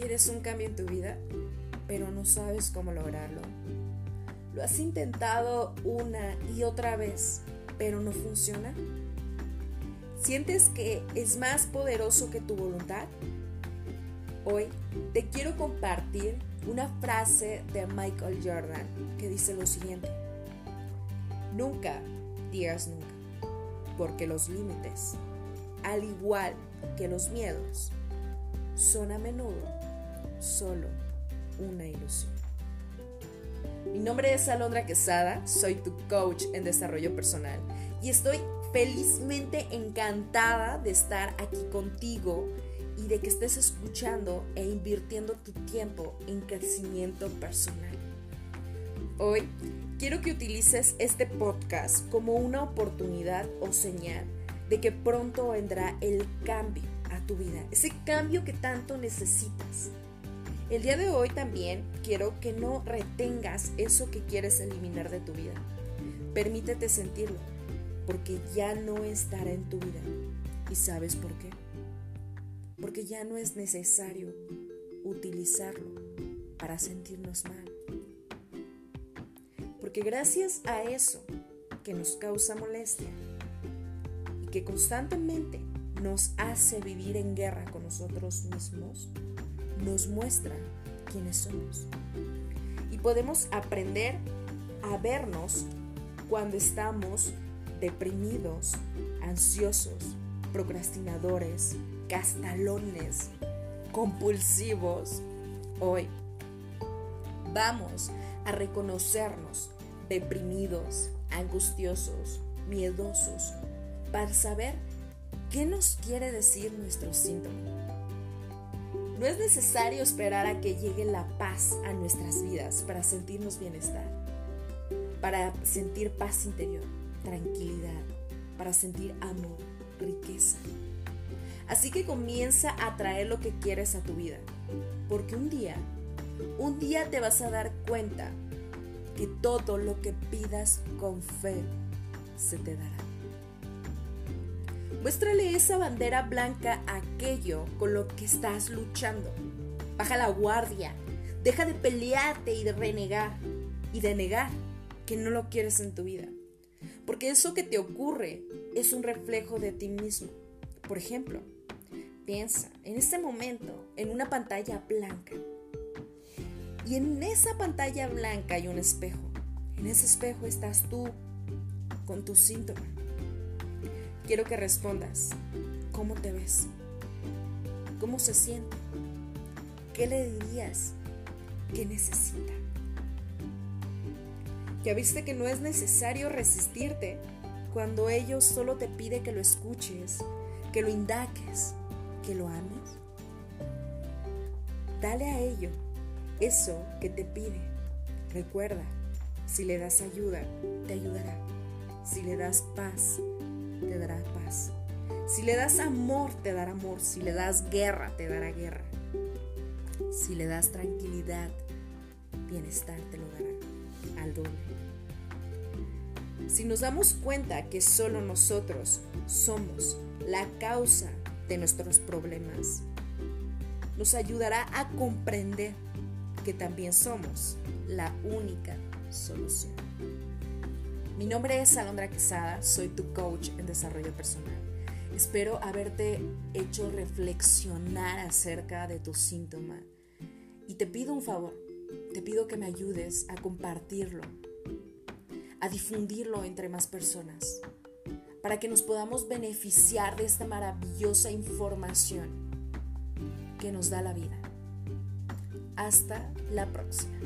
quieres un cambio en tu vida, pero no sabes cómo lograrlo? ¿Lo has intentado una y otra vez, pero no funciona? ¿Sientes que es más poderoso que tu voluntad? Hoy te quiero compartir una frase de Michael Jordan que dice lo siguiente. Nunca digas nunca, porque los límites, al igual que los miedos, son a menudo solo una ilusión. Mi nombre es Alondra Quesada, soy tu coach en desarrollo personal y estoy felizmente encantada de estar aquí contigo y de que estés escuchando e invirtiendo tu tiempo en crecimiento personal. Hoy quiero que utilices este podcast como una oportunidad o señal de que pronto vendrá el cambio a tu vida, ese cambio que tanto necesitas. El día de hoy también quiero que no retengas eso que quieres eliminar de tu vida. Permítete sentirlo, porque ya no estará en tu vida. ¿Y sabes por qué? Porque ya no es necesario utilizarlo para sentirnos mal. Porque gracias a eso que nos causa molestia y que constantemente nos hace vivir en guerra con nosotros mismos, nos muestra quiénes somos. Y podemos aprender a vernos cuando estamos deprimidos, ansiosos, procrastinadores, castalones, compulsivos. Hoy vamos a reconocernos deprimidos, angustiosos, miedosos, para saber qué nos quiere decir nuestro síntoma. No es necesario esperar a que llegue la paz a nuestras vidas para sentirnos bienestar, para sentir paz interior, tranquilidad, para sentir amor, riqueza. Así que comienza a traer lo que quieres a tu vida, porque un día, un día te vas a dar cuenta que todo lo que pidas con fe se te dará. Muéstrale esa bandera blanca a aquello con lo que estás luchando. Baja la guardia. Deja de pelearte y de renegar. Y de negar que no lo quieres en tu vida. Porque eso que te ocurre es un reflejo de ti mismo. Por ejemplo, piensa en este momento en una pantalla blanca. Y en esa pantalla blanca hay un espejo. En ese espejo estás tú con tu síntoma quiero que respondas. ¿Cómo te ves? ¿Cómo se siente? ¿Qué le dirías? ¿Qué necesita? Ya viste que no es necesario resistirte cuando ellos solo te pide que lo escuches, que lo indaques, que lo ames. Dale a ello eso que te pide. Recuerda, si le das ayuda, te ayudará. Si le das paz, te dará paz. Si le das amor, te dará amor. Si le das guerra, te dará guerra. Si le das tranquilidad, bienestar, te lo dará al doble. Si nos damos cuenta que solo nosotros somos la causa de nuestros problemas, nos ayudará a comprender que también somos la única solución. Mi nombre es Alondra Quesada, soy tu coach en desarrollo personal. Espero haberte hecho reflexionar acerca de tu síntoma y te pido un favor, te pido que me ayudes a compartirlo, a difundirlo entre más personas, para que nos podamos beneficiar de esta maravillosa información que nos da la vida. Hasta la próxima.